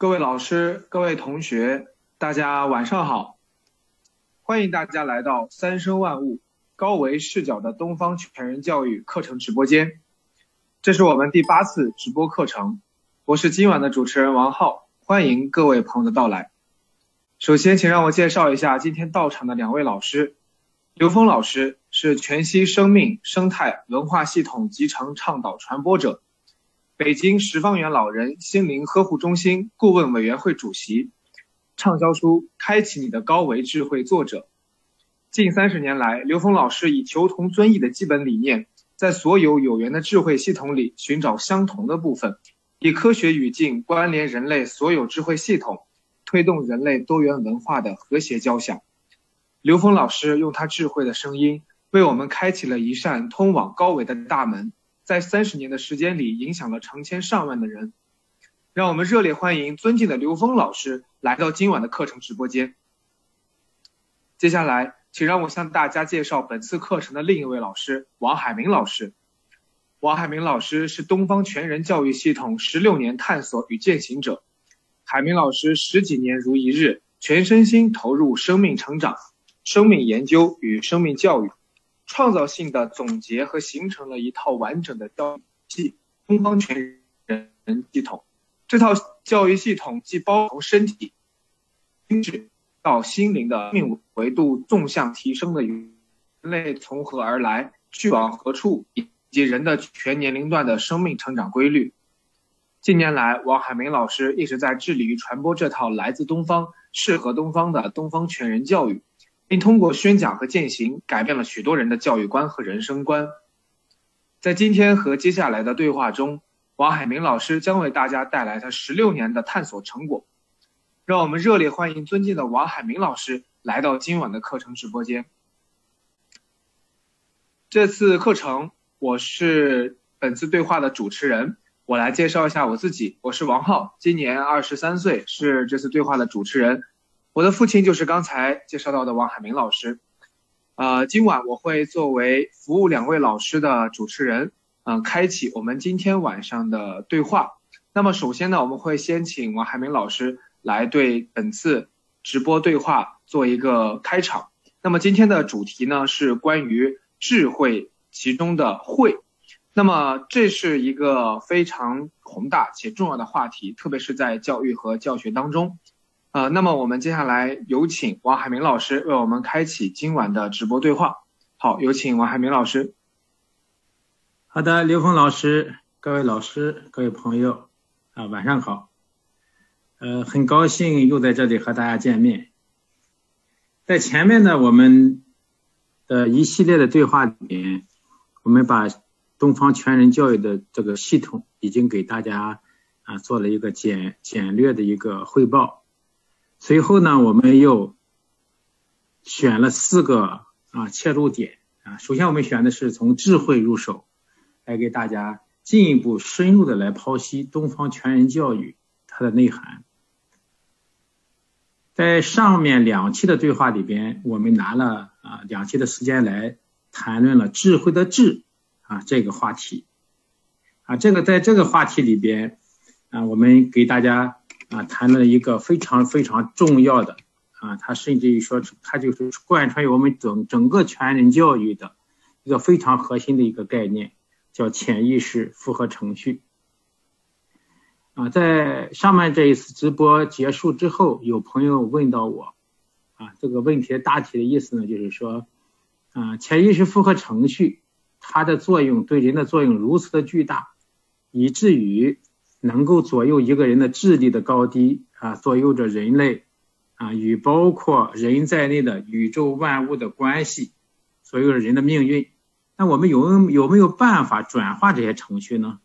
各位老师、各位同学，大家晚上好！欢迎大家来到三生万物高维视角的东方全人教育课程直播间。这是我们第八次直播课程，我是今晚的主持人王浩，欢迎各位朋友的到来。首先，请让我介绍一下今天到场的两位老师。刘峰老师是全息生命生态文化系统集成倡导传播者。北京十方园老人心灵呵护中心顾问委员会主席，畅销书《开启你的高维智慧》作者。近三十年来，刘峰老师以求同尊异的基本理念，在所有有缘的智慧系统里寻找相同的部分，以科学语境关联人类所有智慧系统，推动人类多元文化的和谐交响。刘峰老师用他智慧的声音，为我们开启了一扇通往高维的大门。在三十年的时间里，影响了成千上万的人。让我们热烈欢迎尊敬的刘峰老师来到今晚的课程直播间。接下来，请让我向大家介绍本次课程的另一位老师王海明老师。王海明老师是东方全人教育系统十六年探索与践行者。海明老师十几年如一日，全身心投入生命成长、生命研究与生命教育。创造性的总结和形成了一套完整的教育系东方全人系统。这套教育系统既包括身体、心智到心灵的命维度纵向提升的人类从何而来、去往何处，以及人的全年龄段的生命成长规律。近年来，王海明老师一直在致力于传播这套来自东方、适合东方的东方全人教育。并通过宣讲和践行，改变了许多人的教育观和人生观。在今天和接下来的对话中，王海明老师将为大家带来他十六年的探索成果。让我们热烈欢迎尊敬的王海明老师来到今晚的课程直播间。这次课程，我是本次对话的主持人。我来介绍一下我自己，我是王浩，今年二十三岁，是这次对话的主持人。我的父亲就是刚才介绍到的王海明老师，呃，今晚我会作为服务两位老师的主持人，嗯，开启我们今天晚上的对话。那么首先呢，我们会先请王海明老师来对本次直播对话做一个开场。那么今天的主题呢是关于智慧其中的慧，那么这是一个非常宏大且重要的话题，特别是在教育和教学当中。呃，那么我们接下来有请王海明老师为我们开启今晚的直播对话。好，有请王海明老师。好的，刘峰老师，各位老师，各位朋友，啊，晚上好。呃，很高兴又在这里和大家见面。在前面呢，我们的一系列的对话里面，我们把东方全人教育的这个系统已经给大家啊做了一个简简略的一个汇报。随后呢，我们又选了四个啊切入点啊。首先，我们选的是从智慧入手，来给大家进一步深入的来剖析东方全人教育它的内涵。在上面两期的对话里边，我们拿了啊两期的时间来谈论了智慧的智啊这个话题啊。这个在这个话题里边啊，我们给大家。啊，谈了一个非常非常重要的啊，他甚至于说，他就是贯穿于我们整整个全人教育的一个非常核心的一个概念，叫潜意识复合程序。啊，在上面这一次直播结束之后，有朋友问到我，啊，这个问题的大体的意思呢，就是说，啊，潜意识复合程序它的作用对人的作用如此的巨大，以至于。能够左右一个人的智力的高低啊，左右着人类啊与包括人在内的宇宙万物的关系，左右着人的命运。那我们有有没有办法转化这些程序呢？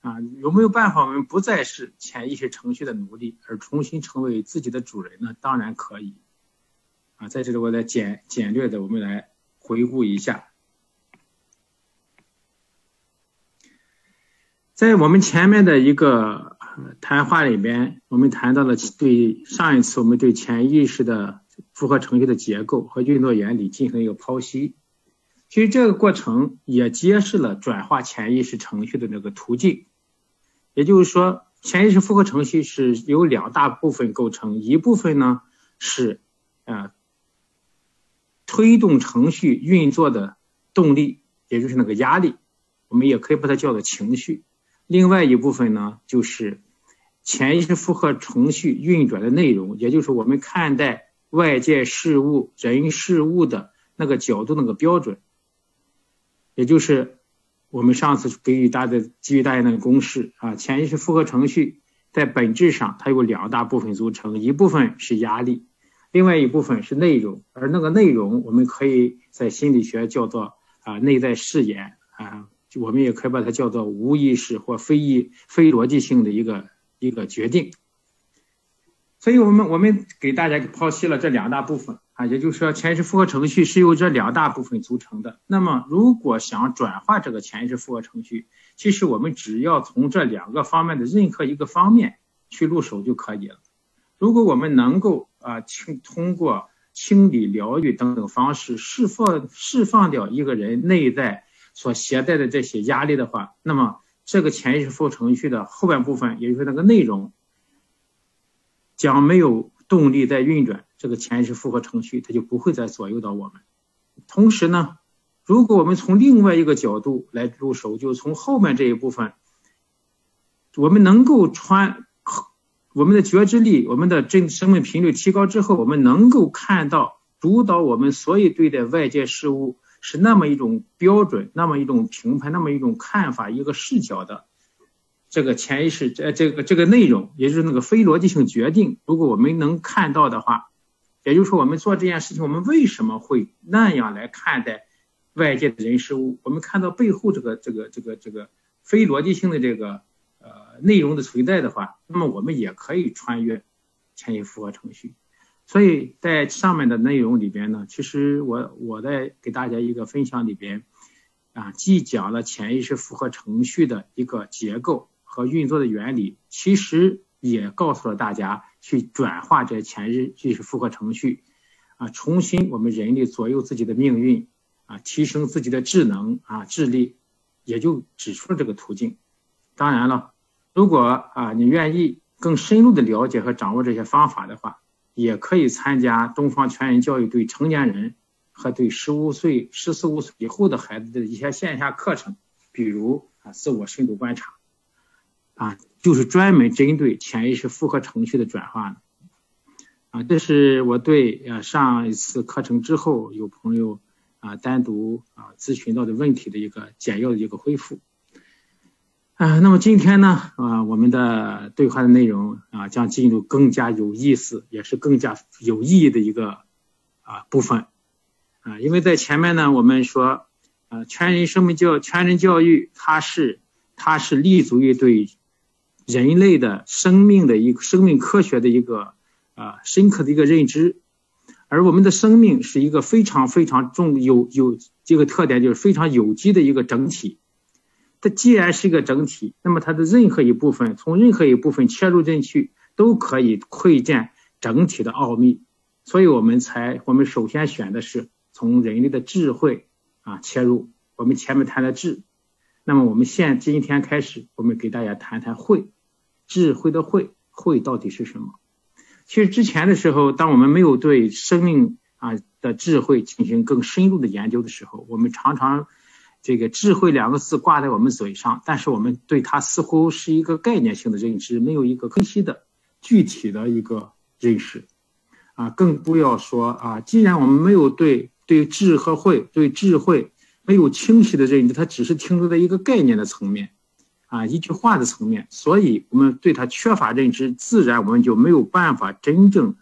啊，有没有办法我们不再是潜意识程序的奴隶，而重新成为自己的主人呢？当然可以。啊，在这里我来简简略的我们来回顾一下。在我们前面的一个谈话里边，我们谈到了对上一次我们对潜意识的复合程序的结构和运作原理进行一个剖析。其实这个过程也揭示了转化潜意识程序的那个途径。也就是说，潜意识复合程序是由两大部分构成，一部分呢是呃推动程序运作的动力，也就是那个压力，我们也可以把它叫做情绪。另外一部分呢就是潜意识复合程序运转的内容，也就是我们看待外界事物、人事物的那个角度、那个标准，也就是。我们上次给予大家给予大家那个公式啊，潜意识复合程序在本质上它有两大部分组成，一部分是压力，另外一部分是内容，而那个内容我们可以在心理学叫做啊内在誓言啊，我们也可以把它叫做无意识或非意非逻辑性的一个一个决定。所以我们我们给大家剖析了这两大部分。啊，也就是说，潜意识复合程序是由这两大部分组成的。那么，如果想转化这个潜意识复合程序，其实我们只要从这两个方面的任何一个方面去入手就可以了。如果我们能够啊清通过清理、疗愈等等方式释放释放掉一个人内在所携带的这些压力的话，那么这个潜意识复合程序的后半部分，也就是那个内容，将没有动力在运转。这个潜意识复合程序，它就不会再左右到我们。同时呢，如果我们从另外一个角度来入手，就从后面这一部分，我们能够穿我们的觉知力、我们的真生命频率提高之后，我们能够看到主导我们所有对待外界事物是那么一种标准、那么一种评判、那么一种看法、一个视角的。这个潜意识，呃，这个这个内容，也就是那个非逻辑性决定，如果我们能看到的话。也就是说，我们做这件事情，我们为什么会那样来看待外界的人事物？我们看到背后这个、这个、这个、这个非逻辑性的这个呃内容的存在的话，那么我们也可以穿越潜意识复合程序。所以在上面的内容里边呢，其实我我在给大家一个分享里边啊，既讲了潜意识复合程序的一个结构和运作的原理，其实也告诉了大家。去转化这潜意识复合程序，啊，重新我们人类左右自己的命运，啊，提升自己的智能啊智力，也就指出了这个途径。当然了，如果啊你愿意更深入的了解和掌握这些方法的话，也可以参加东方全人教育对成年人和对十五岁、十四五岁以后的孩子的一些线下课程，比如啊自我深度观察。啊，就是专门针对潜意识复合程序的转化的，啊，这是我对呃上一次课程之后有朋友啊单独啊咨询到的问题的一个简要的一个回复，啊，那么今天呢啊我们的对话的内容啊将进入更加有意思也是更加有意义的一个啊部分，啊，因为在前面呢我们说啊全人生命教全人教育它是它是立足于对。人类的生命的一个生命科学的一个啊深刻的一个认知，而我们的生命是一个非常非常重有有这个特点，就是非常有机的一个整体。它既然是一个整体，那么它的任何一部分从任何一部分切入进去，都可以窥见整体的奥秘。所以我们才我们首先选的是从人类的智慧啊切入。我们前面谈的智。那么我们现今天开始，我们给大家谈谈慧，智慧的慧，慧到底是什么？其实之前的时候，当我们没有对生命啊的智慧进行更深入的研究的时候，我们常常这个智慧两个字挂在我们嘴上，但是我们对它似乎是一个概念性的认知，没有一个清晰的具体的一个认识啊，更不要说啊，既然我们没有对对智和慧对智慧。没有清晰的认知，它只是停留在一个概念的层面，啊，一句话的层面，所以我们对它缺乏认知，自然我们就没有办法真正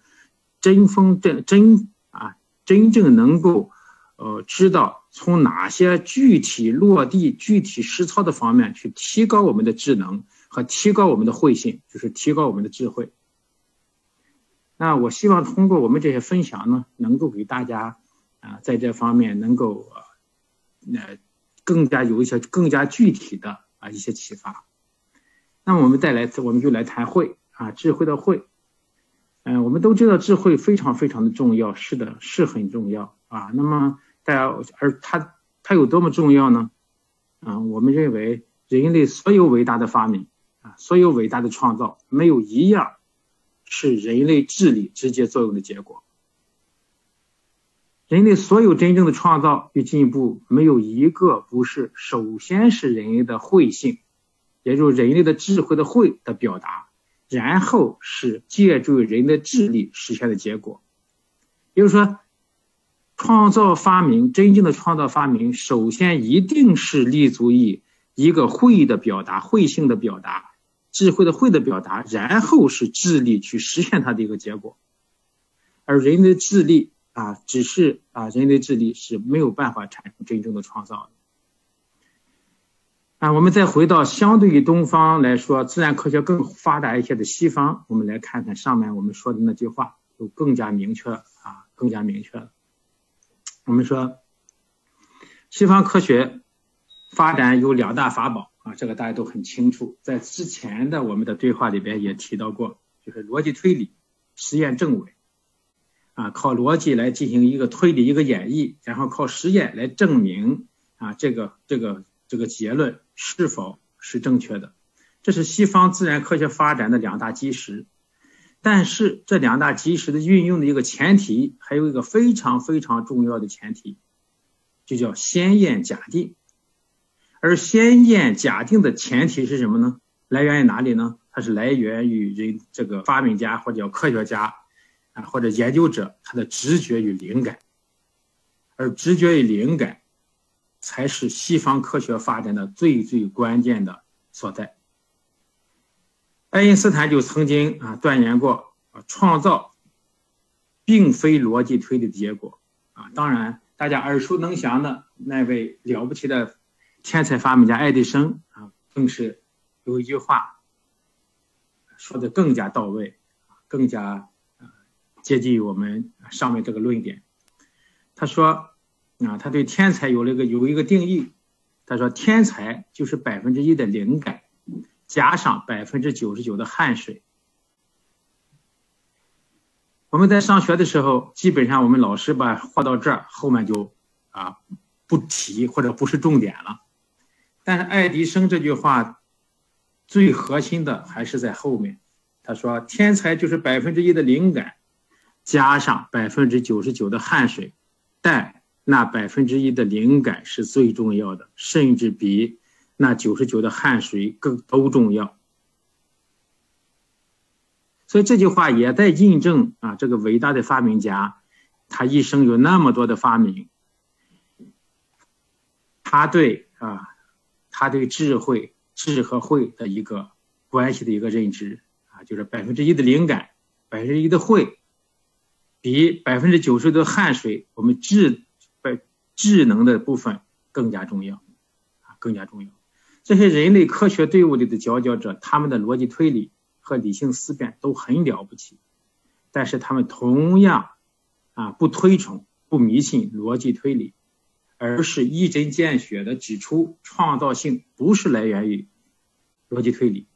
真风真真啊，真正能够呃知道从哪些具体落地、具体实操的方面去提高我们的智能和提高我们的慧性，就是提高我们的智慧。那我希望通过我们这些分享呢，能够给大家啊，在这方面能够。那更加有一些更加具体的啊一些启发。那我们再来，我们就来谈慧啊，智慧的慧。嗯，我们都知道智慧非常非常的重要，是的，是很重要啊。那么大家，而它它有多么重要呢？啊，我们认为人类所有伟大的发明啊，所有伟大的创造没有一样是人类智力直接作用的结果。人类所有真正的创造与进步，没有一个不是首先是人类的慧性，也就是人类的智慧的慧的表达，然后是借助人的智力实现的结果。也就是说，创造发明真正的创造发明，首先一定是立足于一个会的表达、会性的表达、智慧的慧的表达，然后是智力去实现它的一个结果，而人的智力。啊，只是啊，人的智力是没有办法产生真正的创造的。啊，我们再回到相对于东方来说，自然科学更发达一些的西方，我们来看看上面我们说的那句话，就更加明确啊，更加明确了。我们说，西方科学发展有两大法宝啊，这个大家都很清楚，在之前的我们的对话里边也提到过，就是逻辑推理、实验证伪。啊，靠逻辑来进行一个推理、一个演绎，然后靠实验来证明啊，这个、这个、这个结论是否是正确的。这是西方自然科学发展的两大基石。但是这两大基石的运用的一个前提，还有一个非常非常重要的前提，就叫先验假定。而先验假定的前提是什么呢？来源于哪里呢？它是来源于人这个发明家或者叫科学家。啊，或者研究者他的直觉与灵感，而直觉与灵感才是西方科学发展的最最关键的所在。爱因斯坦就曾经啊断言过啊，创造并非逻辑推理的结果啊。当然，大家耳熟能详的那位了不起的天才发明家爱迪生啊，更是有一句话说的更加到位，更加。接近于我们上面这个论点，他说啊，他对天才有了一个有一个定义，他说天才就是百分之一的灵感，加上百分之九十九的汗水。我们在上学的时候，基本上我们老师把画到这儿，后面就啊不提或者不是重点了。但是爱迪生这句话最核心的还是在后面，他说天才就是百分之一的灵感。加上百分之九十九的汗水，但那百分之一的灵感是最重要的，甚至比那九十九的汗水更都重要。所以这句话也在印证啊，这个伟大的发明家，他一生有那么多的发明，他对啊，他对智慧、智和慧的一个关系的一个认知啊，就是百分之一的灵感，百分之一的慧。比百分之九十的汗水，我们智智智能的部分更加重要，啊，更加重要。这些人类科学队伍里的佼佼者，他们的逻辑推理和理性思辨都很了不起，但是他们同样啊不推崇、不迷信逻辑推理，而是一针见血的指出，创造性不是来源于逻辑推理，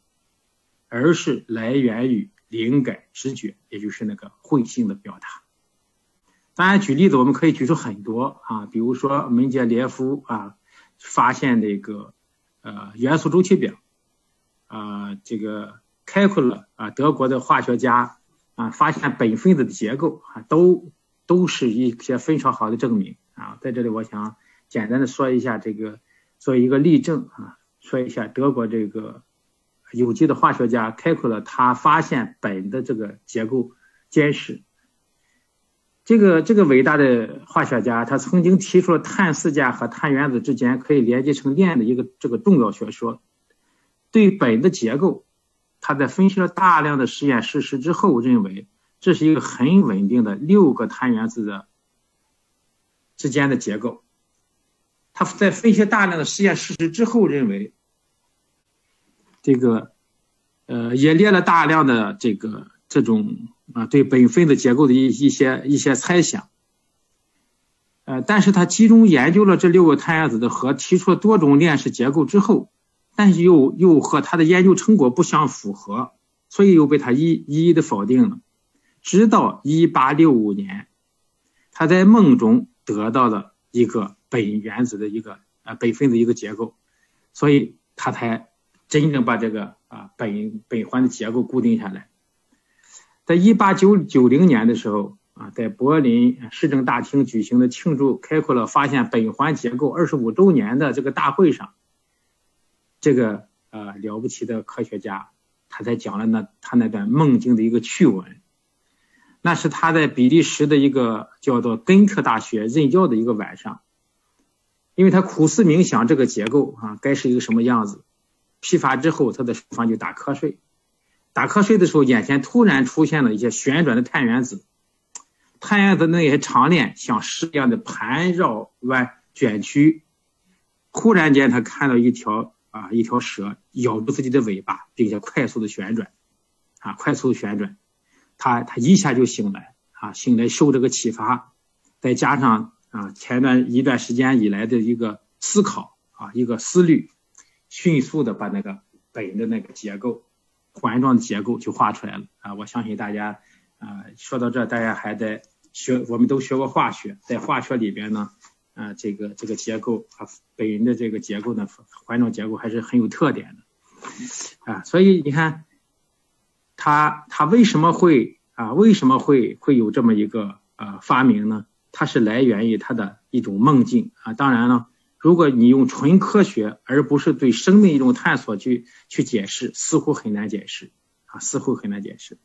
而是来源于。灵感、直觉，也就是那个慧性的表达。当然，举例子我们可以举出很多啊，比如说门捷列夫啊发现那个呃元素周期表啊，这个开库勒啊德国的化学家啊发现苯分子的结构啊，都都是一些非常好的证明啊。在这里，我想简单的说一下这个做一个例证啊，说一下德国这个。有机的化学家开阔了，他发现苯的这个结构坚实。这个这个伟大的化学家，他曾经提出了碳四价和碳原子之间可以连接成链的一个这个重要学说。对苯的结构，他在分析了大量的实验事实之后，认为这是一个很稳定的六个碳原子的之间的结构。他在分析大量的实验事实之后，认为。这个，呃，也列了大量的这个这种啊对苯分子结构的一一些一些猜想，呃，但是他集中研究了这六个碳原子的核，提出了多种链式结构之后，但是又又和他的研究成果不相符合，所以又被他一一一的否定了。直到一八六五年，他在梦中得到了一个苯原子的一个呃苯分子一个结构，所以他才。真正把这个啊苯苯环的结构固定下来。在一八九九零年的时候啊，在柏林市政大厅举行的庆祝开阔了发现苯环结构二十五周年的这个大会上，这个呃了不起的科学家，他才讲了那他那段梦境的一个趣闻。那是他在比利时的一个叫做根特大学任教的一个晚上，因为他苦思冥想这个结构啊该是一个什么样子，批发之后他在书房就打瞌睡。打瞌睡的时候，眼前突然出现了一些旋转的碳原子，碳原子那些长链像矢一样的盘绕弯卷曲。忽然间，他看到一条啊，一条蛇咬住自己的尾巴，并且快速的旋转，啊，快速旋转。他他一下就醒来，啊，醒来受这个启发，再加上啊前段一段时间以来的一个思考啊，一个思虑，迅速的把那个本的那个结构。环状的结构就画出来了啊！我相信大家啊，说到这，大家还在学，我们都学过化学，在化学里边呢，啊，这个这个结构啊，本人的这个结构呢，环状结构还是很有特点的啊。所以你看，他他为什么会啊？为什么会会有这么一个啊发明呢？它是来源于他的一种梦境啊。当然了。如果你用纯科学，而不是对生命一种探索去去解释，似乎很难解释啊，似乎很难解释。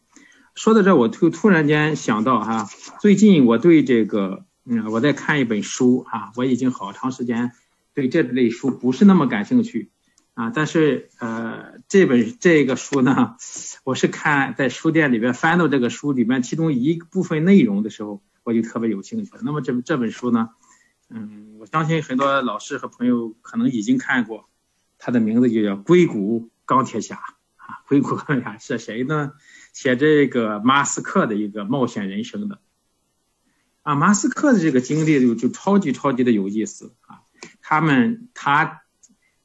说到这，我突突然间想到哈，最近我对这个，嗯，我在看一本书哈，我已经好长时间对这类书不是那么感兴趣啊，但是呃，这本这个书呢，我是看在书店里边翻到这个书里面其中一部分内容的时候，我就特别有兴趣。那么这这本书呢？嗯，我相信很多老师和朋友可能已经看过，他的名字就叫《硅谷钢铁侠》啊，《硅谷钢铁侠》是谁呢？写这个马斯克的一个冒险人生的啊，马斯克的这个经历就就超级超级的有意思啊。他们他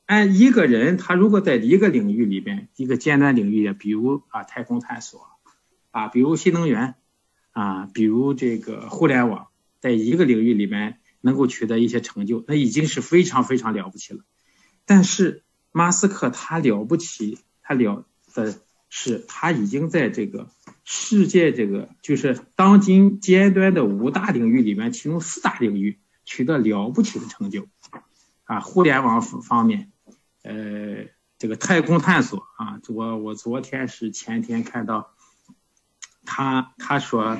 按一个人，他如果在一个领域里边，一个尖端领域，比如啊太空探索啊，比如新能源啊，比如这个互联网，在一个领域里面。能够取得一些成就，那已经是非常非常了不起了。但是马斯克他了不起，他了的是他已经在这个世界这个就是当今尖端的五大领域里面，其中四大领域取得了不起的成就啊，互联网方面，呃，这个太空探索啊，我我昨天是前天看到他他说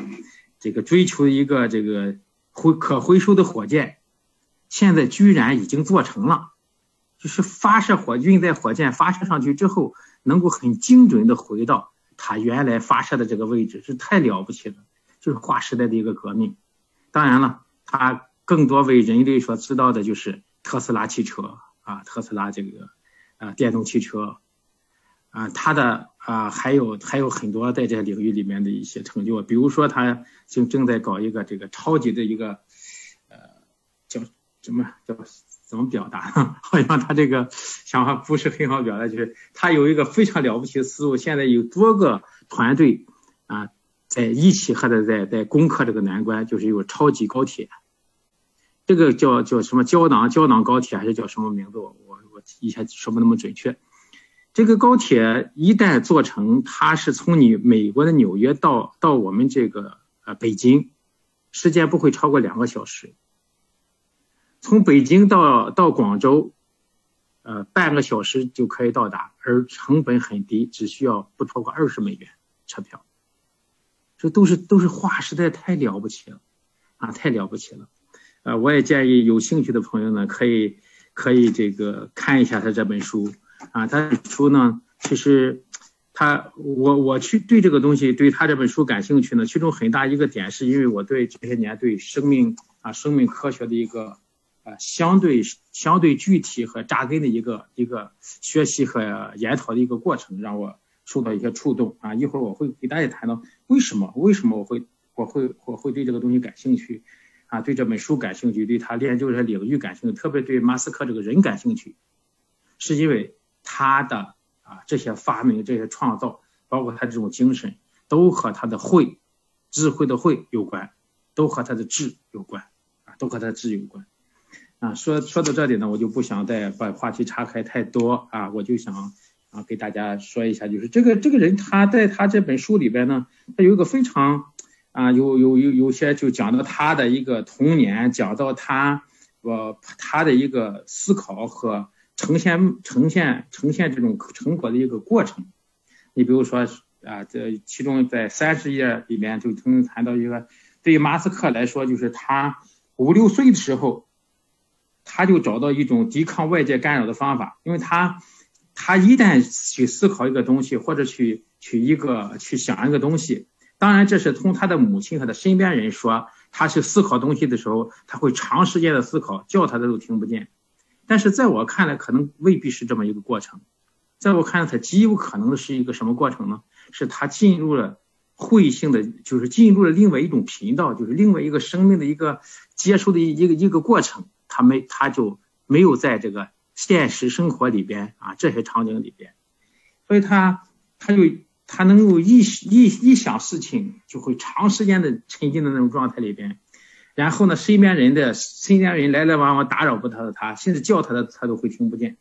这个追求一个这个。回可回收的火箭，现在居然已经做成了，就是发射火运载火箭发射上去之后，能够很精准的回到它原来发射的这个位置，是太了不起了，就是划时代的一个革命。当然了，它更多为人类所知道的就是特斯拉汽车啊，特斯拉这个啊电动汽车啊，它的啊还有还有很多在这领域里面的一些成就，比如说他。正正在搞一个这个超级的一个，呃，叫什么叫怎么表达？好像他这个想法不是很好表达，就是他有一个非常了不起的思路。现在有多个团队啊，在一起和他在在攻克这个难关，就是有超级高铁。这个叫叫什么胶囊胶囊高铁还是叫什么名字？我我我一下说不那么准确。这个高铁一旦做成，它是从你美国的纽约到到我们这个。呃，北京时间不会超过两个小时。从北京到到广州，呃，半个小时就可以到达，而成本很低，只需要不超过二十美元车票。这都是都是话，实在，太了不起了啊，太了不起了。呃，我也建议有兴趣的朋友呢，可以可以这个看一下他这本书啊，他书呢其实。他我我去对这个东西对他这本书感兴趣呢，其中很大一个点是因为我对这些年对生命啊生命科学的一个啊相对相对具体和扎根的一个一个学习和研讨的一个过程，让我受到一些触动啊。一会儿我会给大家谈到为什么为什么我会我会我会对这个东西感兴趣啊，对这本书感兴趣，对他研究这领域感兴趣，特别对马斯克这个人感兴趣，是因为他的。啊，这些发明、这些创造，包括他这种精神，都和他的慧、智慧的慧有关，都和他的智有关，啊，都和他的智有关。啊，说说到这里呢，我就不想再把话题岔开太多啊，我就想啊，给大家说一下，就是这个这个人他在他这本书里边呢，他有一个非常啊，有有有有些就讲到他的一个童年，讲到他我他的一个思考和呈现呈现呈现这种成果的一个过程。你比如说啊，这其中在三十页里面就曾经谈到一个，对于马斯克来说，就是他五六岁的时候。他就找到一种抵抗外界干扰的方法，因为他，他一旦去思考一个东西，或者去去一个去想一个东西，当然这是从他的母亲和他身边人说，他去思考东西的时候，他会长时间的思考，叫他的都听不见。但是在我看来，可能未必是这么一个过程，在我看来，他极有可能的是一个什么过程呢？是他进入了会性的，就是进入了另外一种频道，就是另外一个生命的一个接收的一个一个过程。他没，他就没有在这个现实生活里边啊这些场景里边，所以他他就他能够一一一想事情就会长时间的沉浸在那种状态里边，然后呢，身边人的身边人来来往往打扰不到他，甚至叫他的他都会听不见。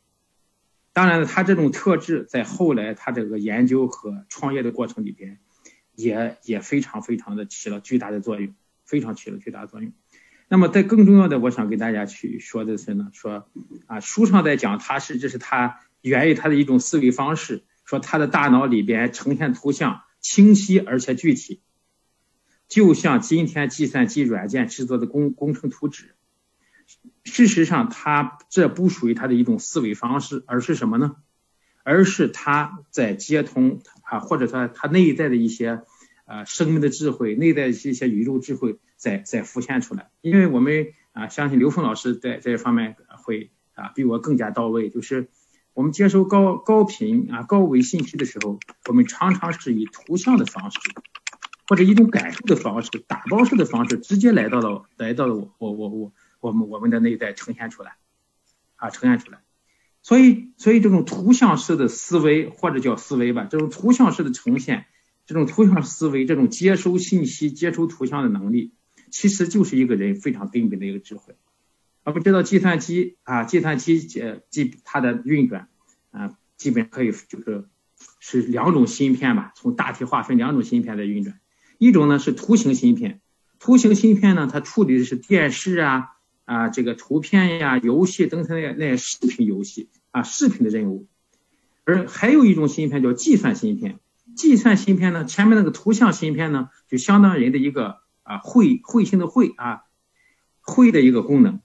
当然了，他这种特质在后来他这个研究和创业的过程里边，也也非常非常的起了巨大的作用，非常起了巨大的作用。那么，在更重要的，我想给大家去说的是呢，说啊，书上在讲，他是这是他源于他的一种思维方式，说他的大脑里边呈现图像清晰而且具体，就像今天计算机软件制作的工工程图纸。事实上，他这不属于他的一种思维方式，而是什么呢？而是他在接通啊，或者说他内在的一些啊生命的智慧，内在的一些宇宙智慧。在在浮现出来，因为我们啊相信刘峰老师在这方面会啊比我更加到位。就是我们接收高高频啊高维信息的时候，我们常常是以图像的方式，或者一种感受的方式、打包式的方式，直接来到了来到了我我我我我们我们的内在呈现出来，啊呈现出来。所以所以这种图像式的思维或者叫思维吧，这种图像式的呈现，这种图像思维，这种接收信息、接收图像的能力。其实就是一个人非常根本的一个智慧。我们知道计算机啊，计算机呃基它的运转啊，基本可以就是是两种芯片吧，从大体划分两种芯片在运转。一种呢是图形芯片，图形芯片呢它处理的是电视啊啊这个图片呀、游戏等等那那些视频游戏啊视频的任务。而还有一种芯片叫计算芯片，计算芯片呢前面那个图像芯片呢就相当于人的一个。啊，会会性的会啊，会的一个功能，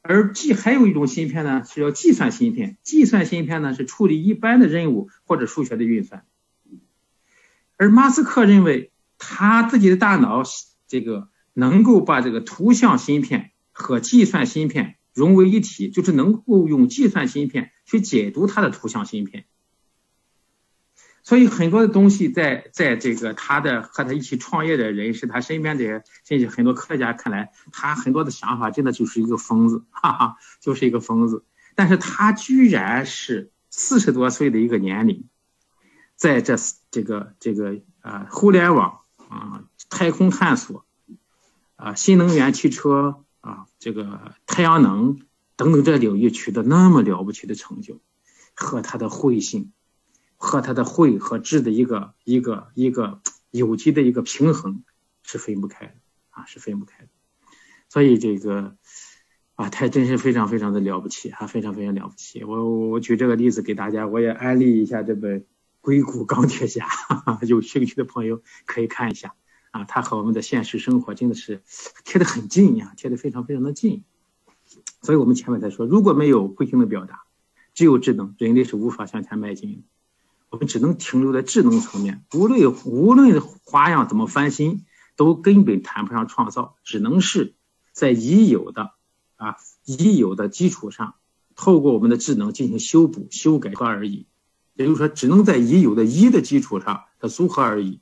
而计还有一种芯片呢，是叫计算芯片。计算芯片呢是处理一般的任务或者数学的运算。而马斯克认为他自己的大脑这个能够把这个图像芯片和计算芯片融为一体，就是能够用计算芯片去解读他的图像芯片。所以很多的东西在在这个他的和他一起创业的人，是他身边的甚至很多科学家看来，他很多的想法真的就是一个疯子，哈哈，就是一个疯子。但是他居然是四十多岁的一个年龄，在这这个这个啊互联网啊太空探索啊新能源汽车啊这个太阳能等等这领域取得那么了不起的成就，和他的慧性。和他的慧和智的一个一个一个有机的一个平衡是分不开的啊，是分不开的。所以这个啊，他真是非常非常的了不起啊，非常非常了不起。我我举这个例子给大家，我也安利一下这本《硅谷钢铁侠》，有兴趣的朋友可以看一下啊。他和我们的现实生活真的是贴得很近呀，贴得非常非常的近。所以我们前面才说，如果没有不停的表达，只有智能，人类是无法向前迈进的。我们只能停留在智能层面，无论无论花样怎么翻新，都根本谈不上创造，只能是在已有的啊已有的基础上，透过我们的智能进行修补、修改而已。也就是说，只能在已有的一的基础上的组合而已。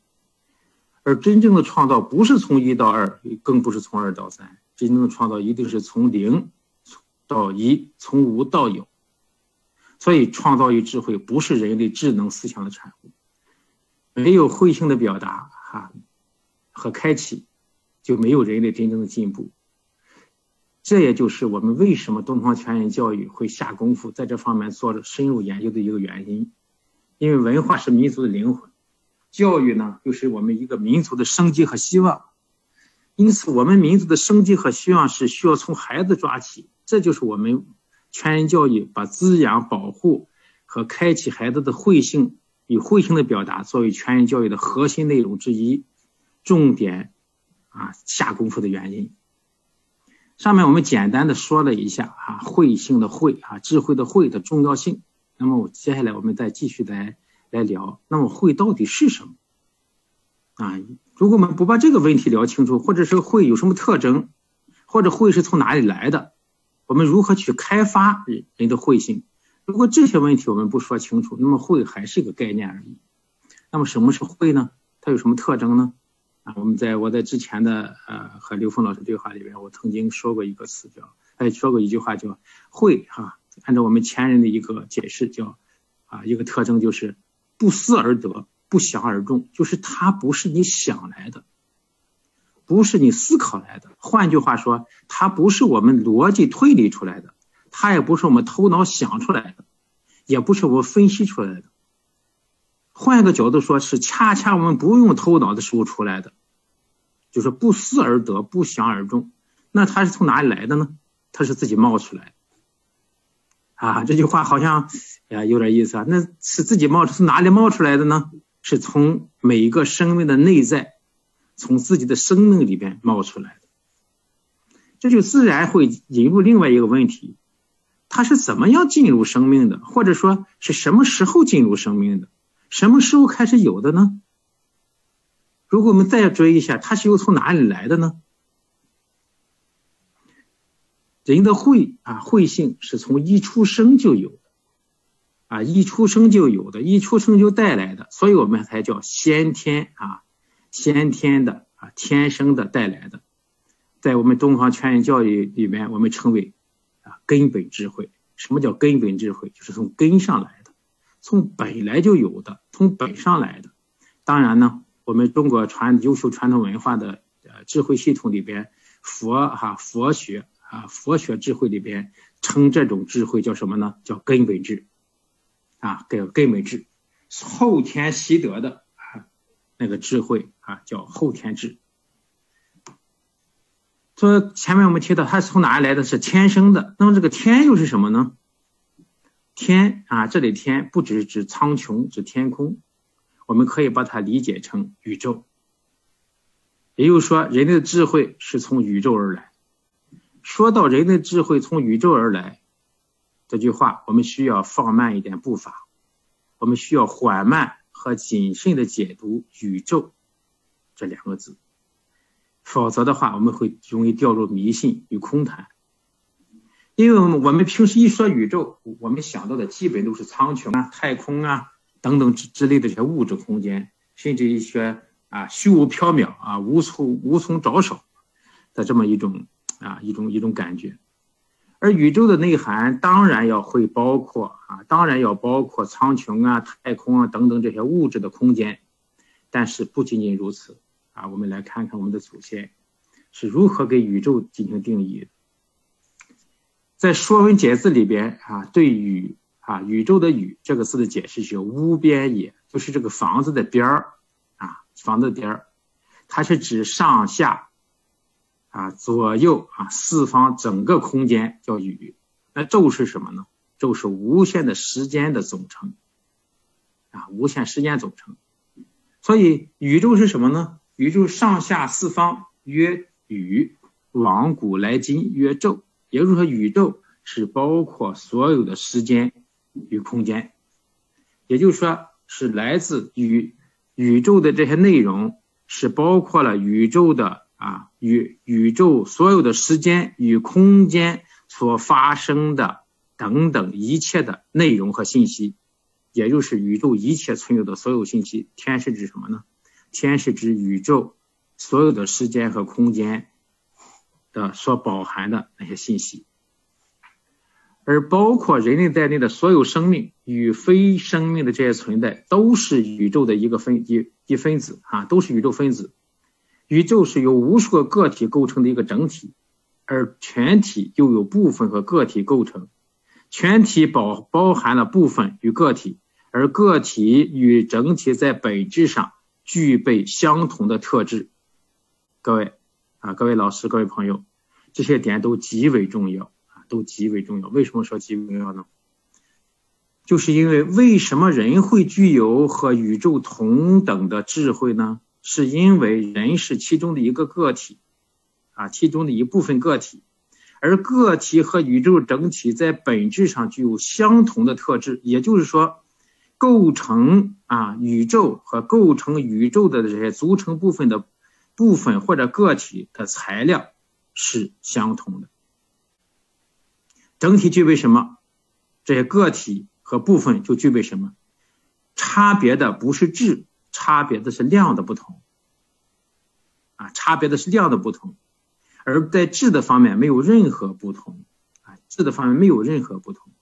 而真正的创造不是从一到二，更不是从二到三，真正的创造一定是从零到一，从无到有。所以，创造与智慧不是人类智能思想的产物。没有慧性的表达，哈和开启，就没有人类真正的进步。这也就是我们为什么东方全人教育会下功夫在这方面做深入研究的一个原因。因为文化是民族的灵魂，教育呢又是我们一个民族的生机和希望。因此，我们民族的生机和希望是需要从孩子抓起，这就是我们全人教育把滋养、保护和开启孩子的慧性与慧性的表达作为全人教育的核心内容之一，重点啊下功夫的原因。上面我们简单的说了一下啊，慧性的慧啊，智慧的慧的重要性。那么我接下来我们再继续来来聊，那么慧到底是什么？啊，如果我们不把这个问题聊清楚，或者是慧有什么特征，或者慧是从哪里来的，我们如何去开发人人的慧性？如果这些问题我们不说清楚，那么慧还是一个概念而已。那么什么是慧呢？它有什么特征呢？啊，我们在我在之前的呃和刘峰老师对话里边，我曾经说过一个词叫，哎说过一句话叫“慧”哈，按照我们前人的一个解释叫，啊一个特征就是不思而得，不想而中，就是它不是你想来的，不是你思考来的。换句话说，它不是我们逻辑推理出来的，它也不是我们头脑想出来的，也不是我们分析出来的。换一个角度说，是恰恰我们不用头脑的时候出来的，就是不思而得，不想而中。那它是从哪里来的呢？它是自己冒出来的。啊，这句话好像呀有点意思啊。那是自己冒出，从哪里冒出来的呢？是从每一个生命的内在，从自己的生命里边冒出来的。这就自然会引入另外一个问题：它是怎么样进入生命的？或者说是什么时候进入生命的？什么时候开始有的呢？如果我们再追一下，它是又从哪里来的呢？人的慧啊，慧性是从一出生就有的，啊，一出生就有的，一出生就带来的，所以我们才叫先天啊，先天的啊，天生的带来的，在我们东方全人教育里面，我们称为啊根本智慧。什么叫根本智慧？就是从根上来的。从本来就有的，从本上来的。当然呢，我们中国传优秀传统文化的呃智慧系统里边，佛哈佛学啊佛学智慧里边称这种智慧叫什么呢？叫根本智啊，叫根本智，后天习得的啊那个智慧啊叫后天智。说前面我们提到它从哪里来的？是天生的。那么这个天又是什么呢？天啊，这里天不只是指苍穹，指天空，我们可以把它理解成宇宙。也就是说，人类的智慧是从宇宙而来。说到人类智慧从宇宙而来这句话，我们需要放慢一点步伐，我们需要缓慢和谨慎的解读“宇宙”这两个字，否则的话，我们会容易掉入迷信与空谈。因为我们平时一说宇宙，我们想到的基本都是苍穹啊、太空啊等等之之类的这些物质空间，甚至一些啊虚无缥缈啊无从无从着手的这么一种啊一种一种感觉。而宇宙的内涵当然要会包括啊，当然要包括苍穹啊、太空啊等等这些物质的空间。但是不仅仅如此啊，我们来看看我们的祖先是如何给宇宙进行定义。在《说文解字》里边啊，对“宇”啊宇宙的“宇”这个字的解释是“屋边也”，就是这个房子的边儿啊，房子边儿，它是指上下啊、左右啊、四方整个空间叫“宇”。那宙是什么呢？宙是无限的时间的总称啊，无限时间总称。所以宇宙是什么呢？宇宙上下四方曰宇，往古来今曰宙。也就是说，宇宙是包括所有的时间与空间，也就是说，是来自宇宇宙的这些内容，是包括了宇宙的啊宇宇宙所有的时间与空间所发生的等等一切的内容和信息，也就是宇宙一切存有的所有信息。天是指什么呢？天是指宇宙所有的时间和空间。的所包含的那些信息，而包括人类在内的所有生命与非生命的这些存在，都是宇宙的一个分一一分子啊，都是宇宙分子。宇宙是由无数个个体构成的一个整体，而全体又有部分和个体构成，全体包包含了部分与个体，而个体与整体在本质上具备相同的特质。各位啊，各位老师，各位朋友，这些点都极为重要啊，都极为重要。为什么说极为重要呢？就是因为为什么人会具有和宇宙同等的智慧呢？是因为人是其中的一个个体，啊，其中的一部分个体，而个体和宇宙整体在本质上具有相同的特质，也就是说，构成啊宇宙和构成宇宙的这些组成部分的部分或者个体的材料是相同的。整体具备什么？这些个体。和部分就具备什么？差别的不是质，差别的是量的不同。啊，差别的是量的不同，而在质的方面没有任何不同。啊，质的方面没有任何不同。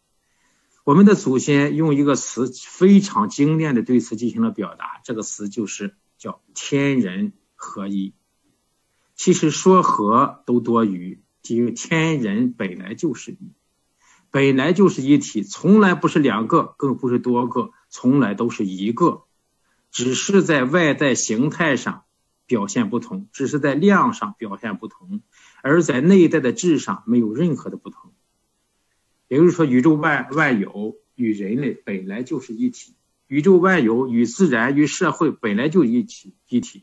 我们的祖先用一个词非常精炼的对此进行了表达，这个词就是叫天人合一。其实说和都多余，因为天人本来就是一。本来就是一体，从来不是两个，更不是多个，从来都是一个，只是在外在形态上表现不同，只是在量上表现不同，而在内在的质上没有任何的不同。也就是说，宇宙万万有与人类本来就是一体，宇宙万有与自然与社会本来就一体一体，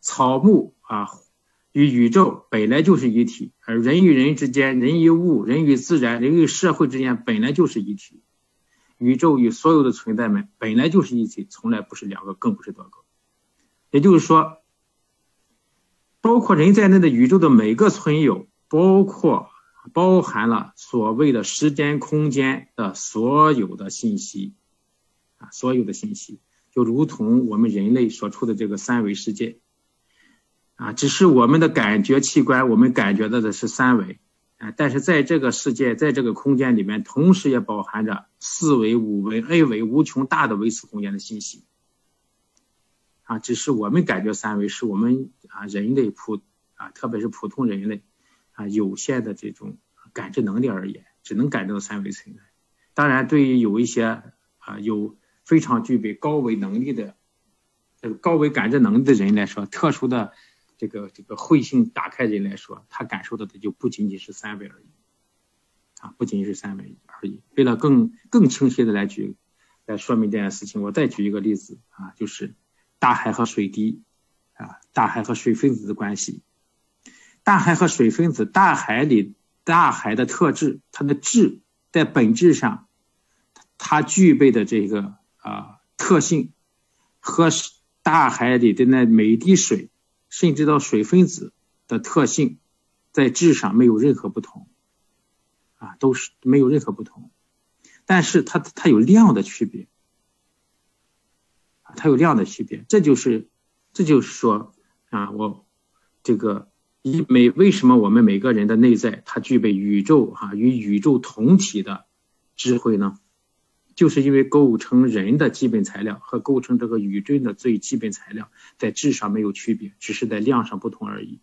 草木啊。与宇宙本来就是一体，而人与人之间、人与物、人与自然、人与社会之间本来就是一体。宇宙与所有的存在们本来就是一体，从来不是两个，更不是多个。也就是说，包括人在内的宇宙的每个存有，包括包含了所谓的时间、空间的所有的信息啊，所有的信息，就如同我们人类所处的这个三维世界。啊，只是我们的感觉器官，我们感觉到的是三维，啊，但是在这个世界，在这个空间里面，同时也包含着四维、五维、N 维无穷大的维次空间的信息。啊，只是我们感觉三维，是我们啊人类普啊，特别是普通人类啊有限的这种感知能力而言，只能感知到三维存在。当然，对于有一些啊有非常具备高维能力的这个高维感知能力的人来说，特殊的。这个这个慧性打开的人来说，他感受到的就不仅仅是三维而已，啊，不仅仅是三维而已。为了更更清晰的来举来说明这件事情，我再举一个例子啊，就是大海和水滴啊，大海和水分子的关系。大海和水分子，大海里大海的特质，它的质在本质上，它具备的这个啊特性和大海里的那每一滴水。甚至到水分子的特性，在质上没有任何不同，啊，都是没有任何不同，但是它它有量的区别，它有量的区别，这就是这就是说啊，我这个以每为什么我们每个人的内在它具备宇宙哈与宇宙同体的智慧呢？就是因为构成人的基本材料和构成这个宇宙的最基本材料在质上没有区别，只是在量上不同而已。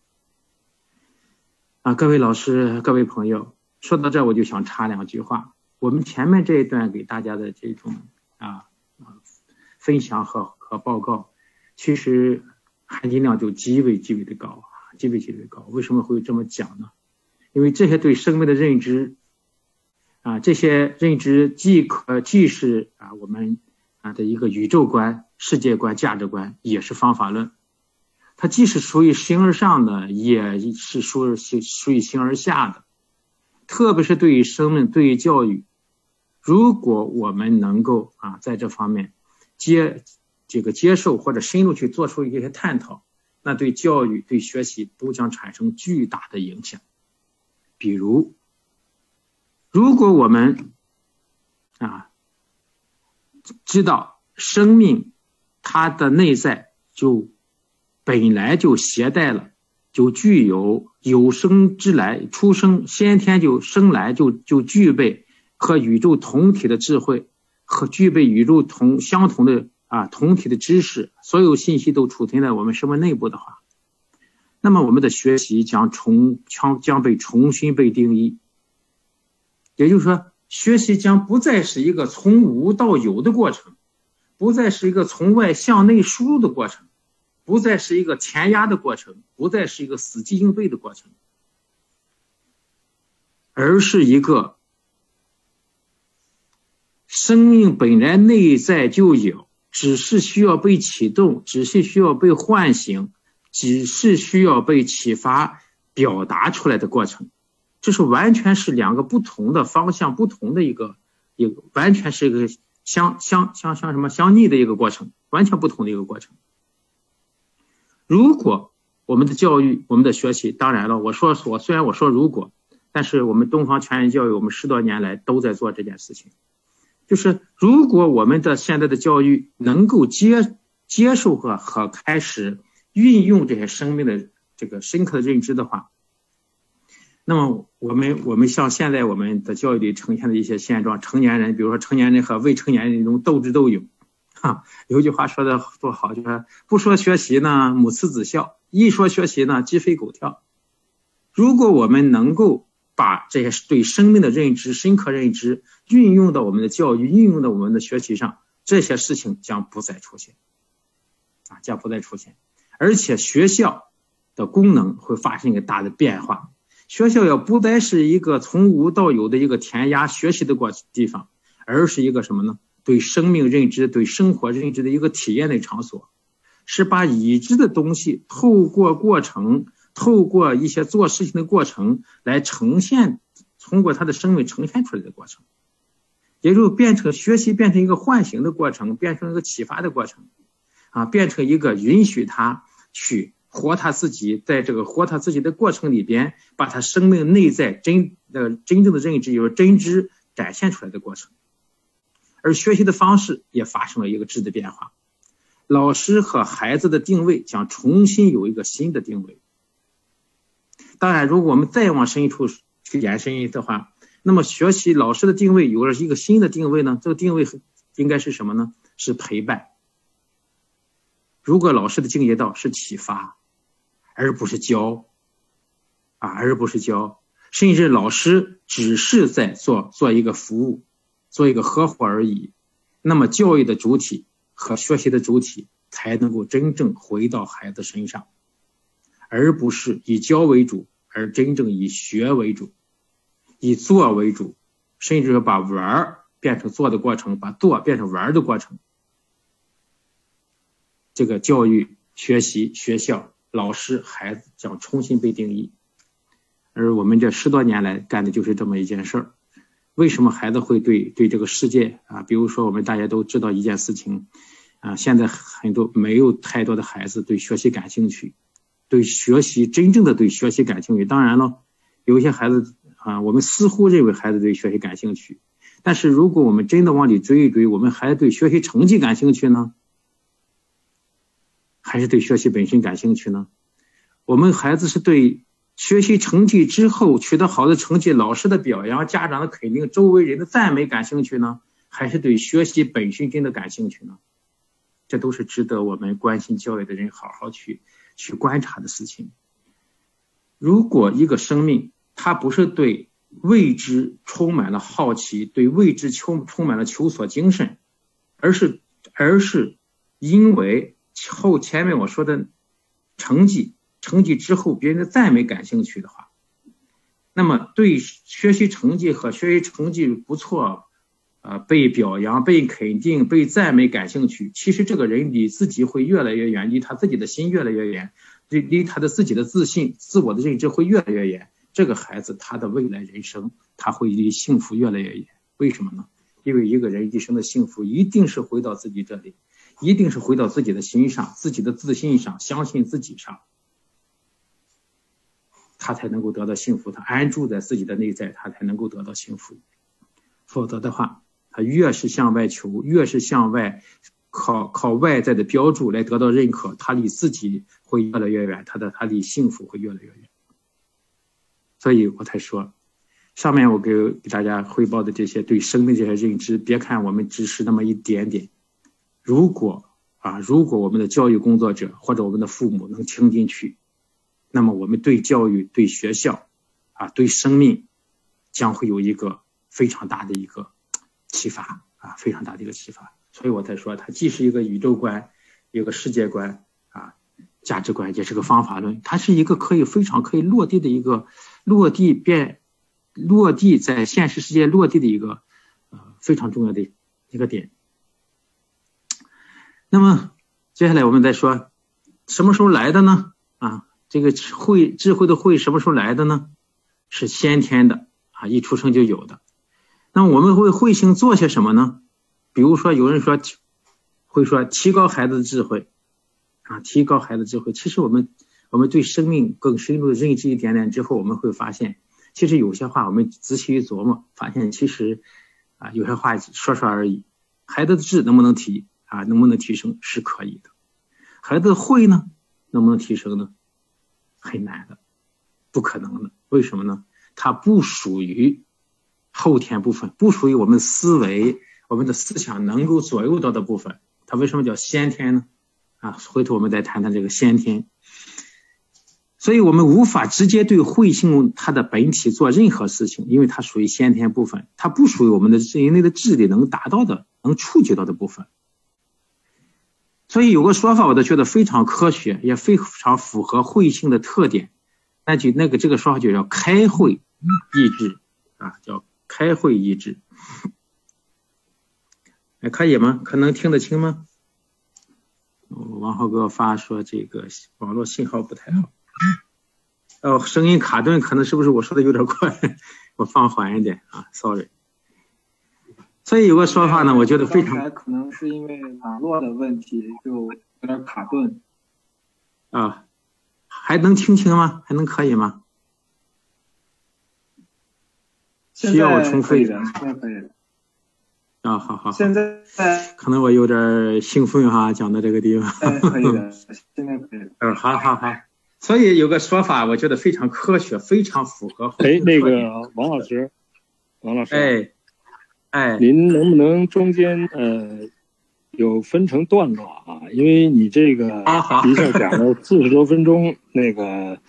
啊，各位老师、各位朋友，说到这我就想插两句话。我们前面这一段给大家的这种啊分享和和报告，其实含金量就极为极为的高啊，极为极为高。为什么会这么讲呢？因为这些对生命的认知。啊，这些认知既可既是啊我们啊的一个宇宙观、世界观、价值观，也是方法论。它既是属于形而上的，也是属于属于形而下的。特别是对于生命、对于教育，如果我们能够啊在这方面接这个接受或者深入去做出一些探讨，那对教育、对学习都将产生巨大的影响。比如。如果我们啊知道生命它的内在就本来就携带了，就具有有生之来出生先天就生来就就具备和宇宙同体的智慧和具备宇宙同相同的啊同体的知识，所有信息都储存在我们生命内部的话，那么我们的学习将重将将被重新被定义。也就是说，学习将不再是一个从无到有的过程，不再是一个从外向内输入的过程，不再是一个填鸭的过程，不再是一个死记硬背的过程，而是一个生命本来内在就有，只是需要被启动，只是需要被唤醒，只是需要被启发表达出来的过程。这是完全是两个不同的方向，不同的一个一个，完全是一个。相相相相什么相逆的一个过程，完全不同的一个过程。如果我们的教育、我们的学习，当然了，我说我虽然我说如果，但是我们东方全人教育，我们十多年来都在做这件事情，就是如果我们的现在的教育能够接接受和和开始运用这些生命的这个深刻的认知的话。那么我们我们像现在我们的教育里呈现的一些现状，成年人，比如说成年人和未成年人那种斗智斗勇，哈，有句话说的多好，就是不说学习呢，母慈子孝；一说学习呢，鸡飞狗跳。如果我们能够把这些对生命的认知、深刻认知运用到我们的教育、运用到我们的学习上，这些事情将不再出现，啊，将不再出现，而且学校的功能会发生一个大的变化。学校要不再是一个从无到有的一个填鸭学习的过地方，而是一个什么呢？对生命认知、对生活认知的一个体验的场所，是把已知的东西透过过程，透过一些做事情的过程来呈现，通过他的生命呈现出来的过程，也就变成学习变成一个唤醒的过程，变成一个启发的过程，啊，变成一个允许他去。活他自己，在这个活他自己的过程里边，把他生命内在真的真正的认知，有真知展现出来的过程。而学习的方式也发生了一个质的变化，老师和孩子的定位将重新有一个新的定位。当然，如果我们再往深处去延伸的话，那么学习老师的定位有了一个新的定位呢？这个定位应该是什么呢？是陪伴。如果老师的境界道是启发。而不是教，啊，而不是教，甚至老师只是在做做一个服务，做一个呵护而已。那么教育的主体和学习的主体才能够真正回到孩子身上，而不是以教为主，而真正以学为主，以做为主，甚至把玩儿变成做的过程，把做变成玩儿的过程。这个教育、学习、学校。老师、孩子将重新被定义，而我们这十多年来干的就是这么一件事儿。为什么孩子会对对这个世界啊？比如说，我们大家都知道一件事情啊，现在很多没有太多的孩子对学习感兴趣，对学习真正的对学习感兴趣。当然了，有一些孩子啊，我们似乎认为孩子对学习感兴趣，但是如果我们真的往里追一追，我们还对学习成绩感兴趣呢？还是对学习本身感兴趣呢？我们孩子是对学习成绩之后取得好的成绩、老师的表扬、家长的肯定、周围人的赞美感兴趣呢？还是对学习本身真的感兴趣呢？这都是值得我们关心教育的人好好去去观察的事情。如果一个生命他不是对未知充满了好奇，对未知充充满了求索精神，而是而是因为。后前面我说的成绩，成绩之后别人的赞美感兴趣的话，那么对学习成绩和学习成绩不错，呃，被表扬、被肯定、被赞美感兴趣，其实这个人离自己会越来越远，离他自己的心越来越远，离离他的自己的自信、自我的认知会越来越远。这个孩子他的未来人生他会离幸福越来越远。为什么呢？因为一个人一生的幸福一定是回到自己这里。一定是回到自己的心上，自己的自信上，相信自己上，他才能够得到幸福。他安住在自己的内在，他才能够得到幸福。否则的话，他越是向外求，越是向外靠靠外在的标注来得到认可，他离自己会越来越远，他的他离幸福会越来越远。所以我才说，上面我给给大家汇报的这些对生命这些认知，别看我们只是那么一点点。如果啊，如果我们的教育工作者或者我们的父母能听进去，那么我们对教育、对学校啊、对生命将会有一个非常大的一个启发啊，非常大的一个启发。所以我才说它既是一个宇宙观，一个世界观啊，价值观，也是个方法论，它是一个可以非常可以落地的一个落地变落地在现实世界落地的一个呃非常重要的一个点。那么接下来我们再说什么时候来的呢？啊，这个慧智慧的慧什么时候来的呢？是先天的啊，一出生就有的。那我们为慧性做些什么呢？比如说，有人说会说提高孩子的智慧啊，提高孩子智慧。其实我们我们对生命更深入的认知一点点之后，我们会发现，其实有些话我们仔细一琢磨，发现其实啊有些话说说而已。孩子的智能不能提啊？能不能提升是可以的。孩子会呢，能不能提升呢？很难的，不可能的。为什么呢？它不属于后天部分，不属于我们思维。我们的思想能够左右到的部分，它为什么叫先天呢？啊，回头我们再谈谈这个先天。所以我们无法直接对慧性它的本体做任何事情，因为它属于先天部分，它不属于我们的人类的智力能达到的、能触及到的部分。所以有个说法，我都觉得非常科学，也非常符合慧性的特点，那就那个这个说法就叫开会意志啊，叫开会意志。还可以吗？可能听得清吗？王浩哥发说这个网络信号不太好，哦，声音卡顿，可能是不是我说的有点快？我放缓一点啊，sorry。所以有个说法呢，我觉得非常可能是因为网络的问题，就有点卡顿。啊，还能听清吗？还能可以吗？需要我重复一遍？现在可以了。啊，好好，现在可能我有点兴奋哈，讲到这个地方。可以的，现在可以。嗯，好好好。所以有个说法，我觉得非常科学，非常符合。哎，那个王老师，王老师，哎，哎，您能不能中间呃有分成段落啊？因为你这个一下讲了四十多分钟，那个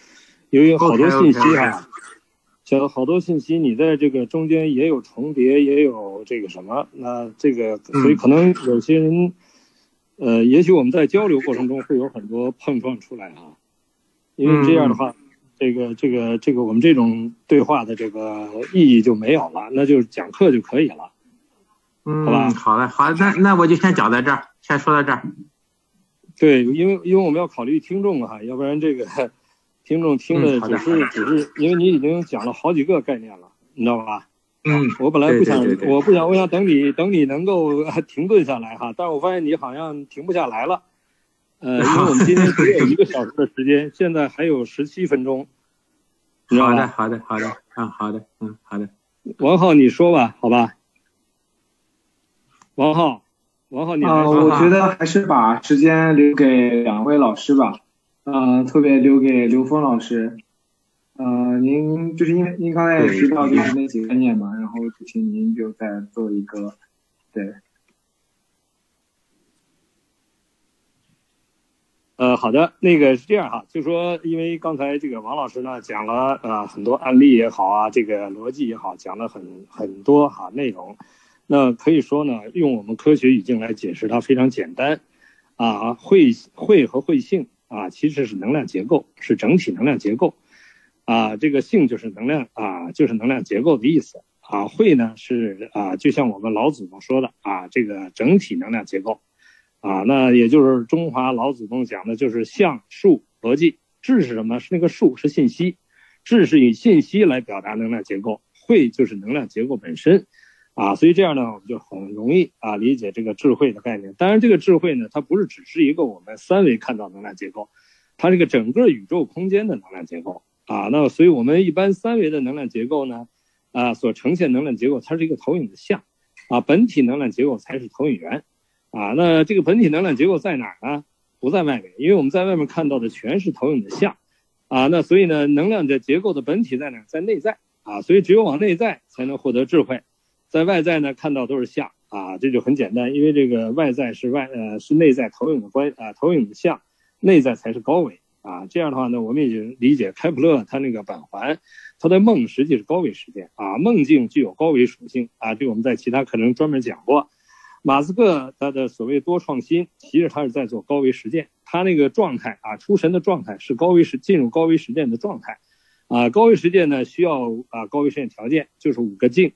由于好多信息啊。讲了好多信息，你在这个中间也有重叠，也有这个什么？那这个，所以可能有些人，呃，也许我们在交流过程中会有很多碰撞出来啊。因为这样的话，这个这个这个，我们这种对话的这个意义就没有了，那就是讲课就可以了。嗯，好吧，好嘞，好，那那我就先讲在这儿，先说到这儿。对，因为因为我们要考虑听众啊，要不然这个。听众听的只是只是，因为你已经讲了好几个概念了，你知道吧？嗯，我本来不想，我不想，我想等你等你能够 停顿下来哈，但是我发现你好像停不下来了。呃，因为我们今天只有一个小时的时间，现在还有十七分钟。好的，好的，好的，啊，好的，嗯，好的。王浩，你说吧，好吧？王浩，王浩，你啊，我觉得还是把时间留给两位老师吧。呃，特别留给刘峰老师。呃，您就是因为您刚才也提到就是那几个概念嘛，然后请您就再做一个，对。呃，好的，那个是这样哈，就说因为刚才这个王老师呢讲了呃很多案例也好啊，这个逻辑也好，讲了很很多哈内容，那可以说呢，用我们科学语境来解释它非常简单啊，会会和会性。啊，其实是能量结构，是整体能量结构，啊，这个性就是能量啊，就是能量结构的意思啊。会呢是啊，就像我们老祖宗说的啊，这个整体能量结构，啊，那也就是中华老祖宗讲的就是象数逻辑。质是什么？是那个数，是信息，质是以信息来表达能量结构，会就是能量结构本身。啊，所以这样呢，我们就很容易啊理解这个智慧的概念。当然，这个智慧呢，它不是只是一个我们三维看到能量结构，它这个整个宇宙空间的能量结构啊。那所以我们一般三维的能量结构呢，啊所呈现能量结构，它是一个投影的像，啊本体能量结构才是投影源，啊那这个本体能量结构在哪儿呢？不在外面，因为我们在外面看到的全是投影的像，啊那所以呢，能量的结构的本体在哪？在内在啊，所以只有往内在才能获得智慧。在外在呢，看到都是像啊，这就很简单，因为这个外在是外呃是内在投影的关啊，投影的像，内在才是高维啊。这样的话呢，我们也就理解开普勒他那个板环，他的梦实际是高维时间啊，梦境具有高维属性啊，这我们在其他课程专门讲过马斯克他的所谓多创新，其实他是在做高维实践，他那个状态啊，出神的状态是高维实进入高维实践的状态，啊，高维实践呢需要啊高维实践条件就是五个静，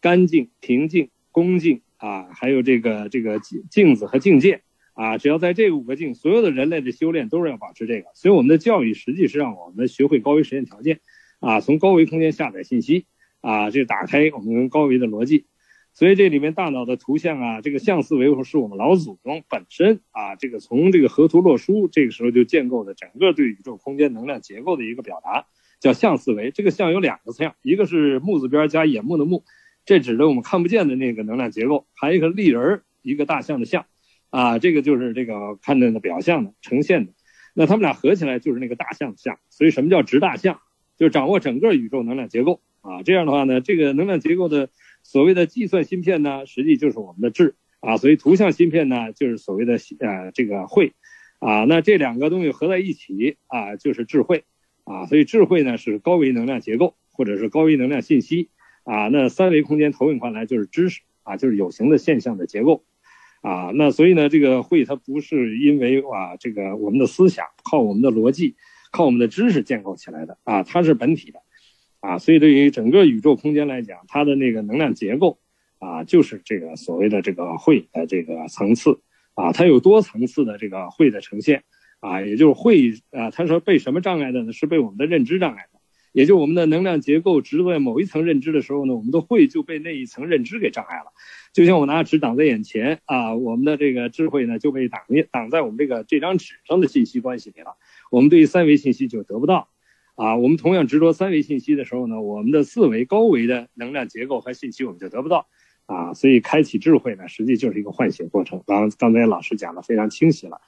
干净、平静、恭敬啊，还有这个这个镜子和境界。啊，只要在这五个境，所有的人类的修炼都是要保持这个，所以我们的教育实际是让我们学会高维实践条件，啊，从高维空间下载信息，啊，这打开我们高维的逻辑。所以这里面大脑的图像啊，这个像思维是我们老祖宗本身啊，这个从这个河图洛书这个时候就建构的整个对宇宙空间能量结构的一个表达，叫像思维。这个像有两个像，一个是木字边加眼目的目，这指的我们看不见的那个能量结构；还有一个立人一个大象的象，啊，这个就是这个看见的表象的呈现的。那他们俩合起来就是那个大象的象。所以什么叫直大象？就掌握整个宇宙能量结构啊。这样的话呢，这个能量结构的。所谓的计算芯片呢，实际就是我们的智啊，所以图像芯片呢，就是所谓的呃这个慧啊，那这两个东西合在一起啊，就是智慧啊，所以智慧呢是高维能量结构或者是高维能量信息啊，那三维空间投影过来就是知识啊，就是有形的现象的结构啊，那所以呢，这个慧它不是因为啊这个我们的思想靠我们的逻辑靠我们的知识建构起来的啊，它是本体的。啊，所以对于整个宇宙空间来讲，它的那个能量结构啊，就是这个所谓的这个会的这个层次啊，它有多层次的这个会的呈现啊，也就是会啊，它说被什么障碍的呢？是被我们的认知障碍的，也就我们的能量结构植入在某一层认知的时候呢，我们的会就被那一层认知给障碍了。就像我拿纸挡在眼前啊，我们的这个智慧呢就被挡挡在我们这个这张纸上的信息关系里了，我们对于三维信息就得不到。啊，我们同样执着三维信息的时候呢，我们的四维高维的能量结构和信息我们就得不到啊，所以开启智慧呢，实际就是一个唤醒过程。刚刚才老师讲的非常清晰了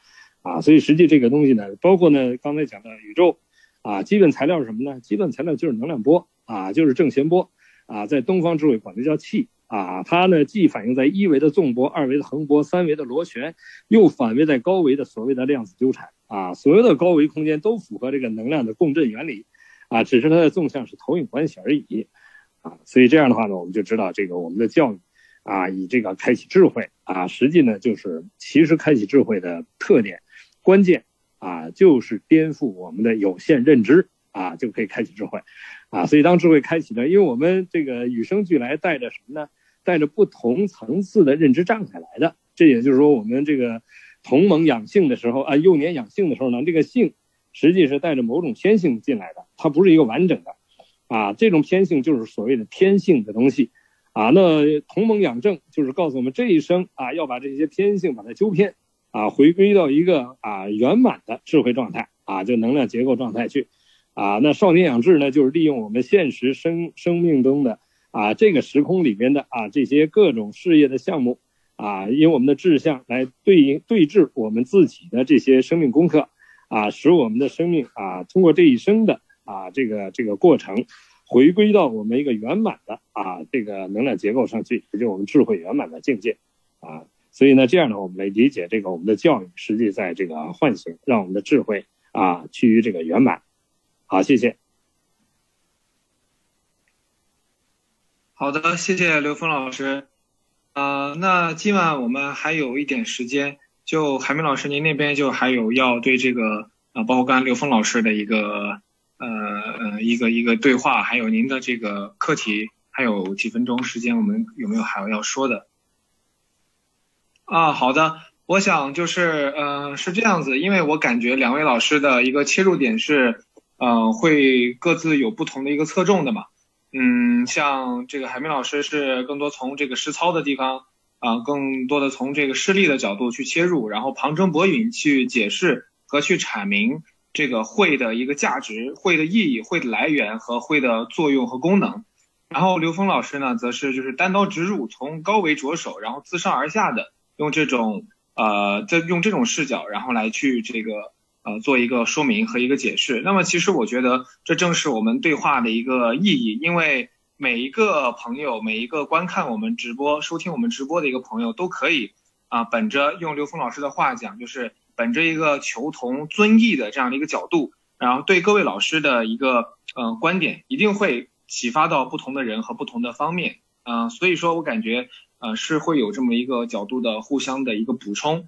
啊，所以实际这个东西呢，包括呢刚才讲的宇宙啊，基本材料是什么呢？基本材料就是能量波啊，就是正弦波啊，在东方智慧管它叫气啊，它呢既反映在一维的纵波、二维的横波、三维的螺旋，又反映在高维的所谓的量子纠缠。啊，所有的高维空间都符合这个能量的共振原理，啊，只是它的纵向是投影关系而已，啊，所以这样的话呢，我们就知道这个我们的教育，啊，以这个开启智慧，啊，实际呢就是其实开启智慧的特点，关键，啊，就是颠覆我们的有限认知，啊，就可以开启智慧，啊，所以当智慧开启呢，因为我们这个与生俱来带着什么呢？带着不同层次的认知障碍来的，这也就是说我们这个。同盟养性的时候啊，幼年养性的时候呢，这个性实际是带着某种偏性进来的，它不是一个完整的，啊，这种偏性就是所谓的天性的东西，啊，那同盟养正就是告诉我们这一生啊要把这些偏性把它纠偏，啊，回归到一个啊圆满的智慧状态，啊，就能量结构状态去，啊，那少年养志呢，就是利用我们现实生生命中的啊这个时空里边的啊这些各种事业的项目。啊，以我们的志向来对应对峙我们自己的这些生命功课，啊，使我们的生命啊，通过这一生的啊这个这个过程，回归到我们一个圆满的啊这个能量结构上去，也就我们智慧圆满的境界，啊，所以呢，这样呢，我们来理解这个我们的教育，实际在这个唤醒，让我们的智慧啊趋于这个圆满。好，谢谢。好的，谢谢刘峰老师。呃，那今晚我们还有一点时间，就海明老师您那边就还有要对这个啊，包括刚才刘峰老师的一个呃呃一个一个对话，还有您的这个课题，还有几分钟时间，我们有没有还有要说的？啊，好的，我想就是呃是这样子，因为我感觉两位老师的一个切入点是呃会各自有不同的一个侧重的嘛。嗯，像这个海明老师是更多从这个实操的地方啊，更多的从这个事例的角度去切入，然后旁征博引去解释和去阐明这个会的一个价值、会的意义、会的来源和会的作用和功能。然后刘峰老师呢，则是就是单刀直入，从高维着手，然后自上而下的用这种呃，在用这种视角，然后来去这个。呃，做一个说明和一个解释。那么，其实我觉得这正是我们对话的一个意义，因为每一个朋友，每一个观看我们直播、收听我们直播的一个朋友，都可以啊，本着用刘峰老师的话讲，就是本着一个求同尊异的这样的一个角度，然后对各位老师的一个呃观点，一定会启发到不同的人和不同的方面。嗯，所以说我感觉。呃是会有这么一个角度的互相的一个补充，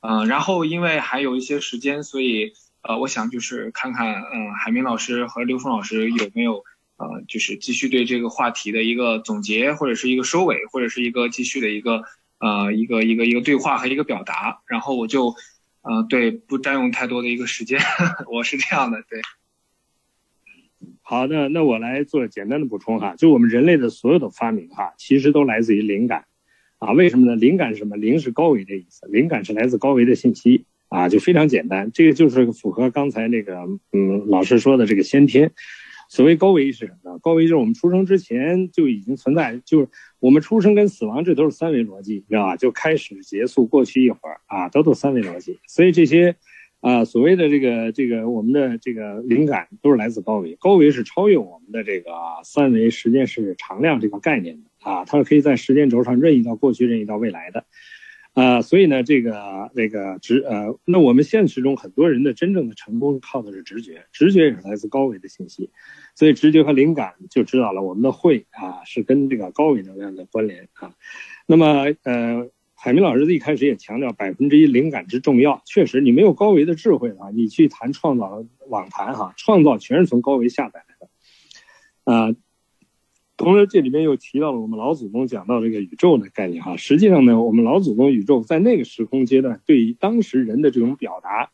嗯，然后因为还有一些时间，所以呃我想就是看看嗯海明老师和刘峰老师有没有呃就是继续对这个话题的一个总结或者是一个收尾或者是一个继续的一个呃一个一个一个对话和一个表达，然后我就呃对不占用太多的一个时间，我是这样的对。好，那那我来做简单的补充哈，就我们人类的所有的发明哈，其实都来自于灵感，啊，为什么呢？灵感是什么？灵是高维的意思，灵感是来自高维的信息啊，就非常简单，这个就是符合刚才那个嗯老师说的这个先天。所谓高维是什么呢？高维就是我们出生之前就已经存在，就是我们出生跟死亡这都是三维逻辑，你知道吧？就开始、结束、过去一会儿啊，都都三维逻辑，所以这些。啊，所谓的这个这个，我们的这个灵感都是来自高维，高维是超越我们的这个三维时间是常量这个概念的啊，它是可以在时间轴上任意到过去，任意到未来的，啊，所以呢，这个那个直呃，那我们现实中很多人的真正的成功靠的是直觉，直觉也是来自高维的信息，所以直觉和灵感就知道了我们的会啊是跟这个高维能量的关联啊，那么呃。海明老师一开始也强调百分之一灵感之重要，确实，你没有高维的智慧啊，你去谈创造网谈哈，创造全是从高维下载来的，啊，同时这里面又提到了我们老祖宗讲到这个宇宙的概念哈，实际上呢，我们老祖宗宇宙在那个时空阶段对于当时人的这种表达，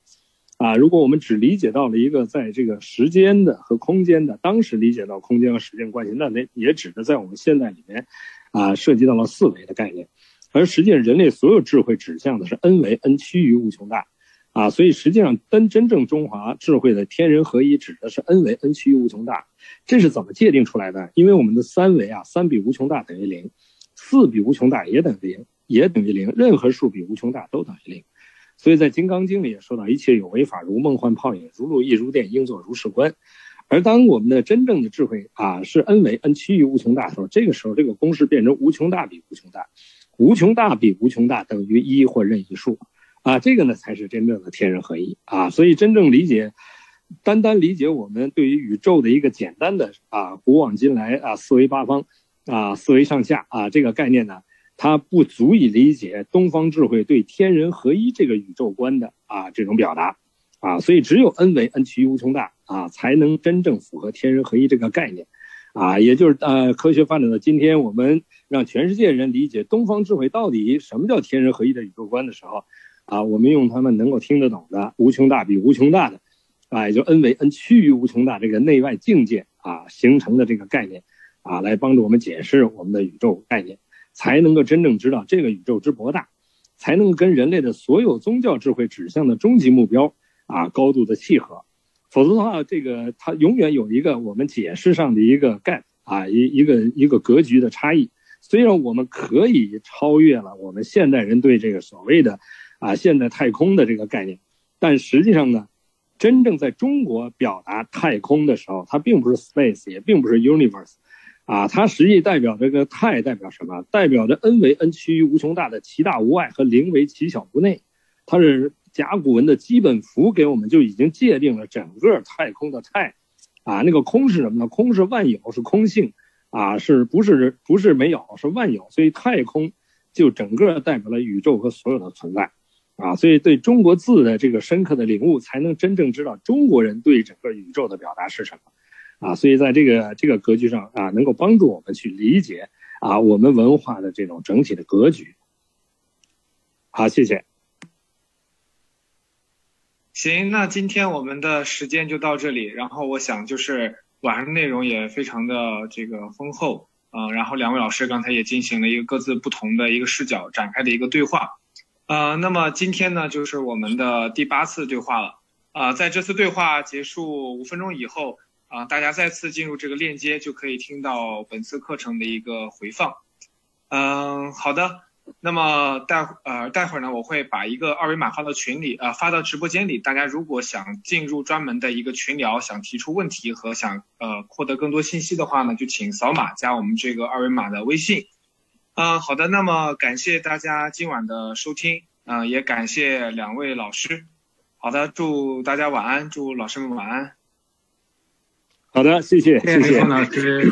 啊，如果我们只理解到了一个在这个时间的和空间的，当时理解到空间和时间关系，那那也指的在我们现在里面，啊，涉及到了四维的概念。而实际上，人类所有智慧指向的是 n 为 n 趋于无穷大，啊，所以实际上真真正中华智慧的天人合一指的是 n 为 n 趋于无穷大，这是怎么界定出来的？因为我们的三维啊，三比无穷大等于零，四比无穷大也等于零，也等于零，任何数比无穷大都等于零，所以在《金刚经》里也说到，一切有为法如梦幻泡影，如露亦如电，应作如是观。而当我们的真正的智慧啊是 n 为 n 趋于无穷大的时候，这个时候这个公式变成无穷大比无穷大。无穷大比无穷大等于一或任意数，啊，这个呢才是真正的天人合一啊。所以真正理解，单单理解我们对于宇宙的一个简单的啊古往今来啊四维八方啊四维上下啊这个概念呢，它不足以理解东方智慧对天人合一这个宇宙观的啊这种表达啊。所以只有 n 为 n 趋于无穷大啊，才能真正符合天人合一这个概念啊。也就是呃科学发展到今天我们。让全世界人理解东方智慧到底什么叫天人合一的宇宙观的时候，啊，我们用他们能够听得懂的无穷大比无穷大的，啊，也就 n 为 n 趋于无穷大这个内外境界啊形成的这个概念，啊，来帮助我们解释我们的宇宙概念，才能够真正知道这个宇宙之博大，才能跟人类的所有宗教智慧指向的终极目标啊高度的契合，否则的话，这个它永远有一个我们解释上的一个 gap 啊一一个一个格局的差异。虽然我们可以超越了我们现代人对这个所谓的啊现代太空的这个概念，但实际上呢，真正在中国表达太空的时候，它并不是 space，也并不是 universe，啊，它实际代表这个太代表什么？代表着 n 为 n 趋于无穷大的其大无外和零为其小无内，它是甲骨文的基本符，给我们就已经界定了整个太空的太，啊，那个空是什么呢？空是万有，是空性。啊，是不是不是没有，是万有，所以太空就整个代表了宇宙和所有的存在，啊，所以对中国字的这个深刻的领悟，才能真正知道中国人对整个宇宙的表达是什么，啊，所以在这个这个格局上啊，能够帮助我们去理解啊我们文化的这种整体的格局。好，谢谢。行，那今天我们的时间就到这里，然后我想就是。晚上的内容也非常的这个丰厚，嗯，然后两位老师刚才也进行了一个各自不同的一个视角展开的一个对话，呃，那么今天呢就是我们的第八次对话了，啊，在这次对话结束五分钟以后，啊，大家再次进入这个链接就可以听到本次课程的一个回放，嗯，好的。那么待会呃待会儿呢，我会把一个二维码发到群里，呃发到直播间里。大家如果想进入专门的一个群聊，想提出问题和想呃获得更多信息的话呢，就请扫码加我们这个二维码的微信。嗯，好的。那么感谢大家今晚的收听，嗯，也感谢两位老师。好的，祝大家晚安，祝老师们晚安。好的，谢谢，谢谢老师。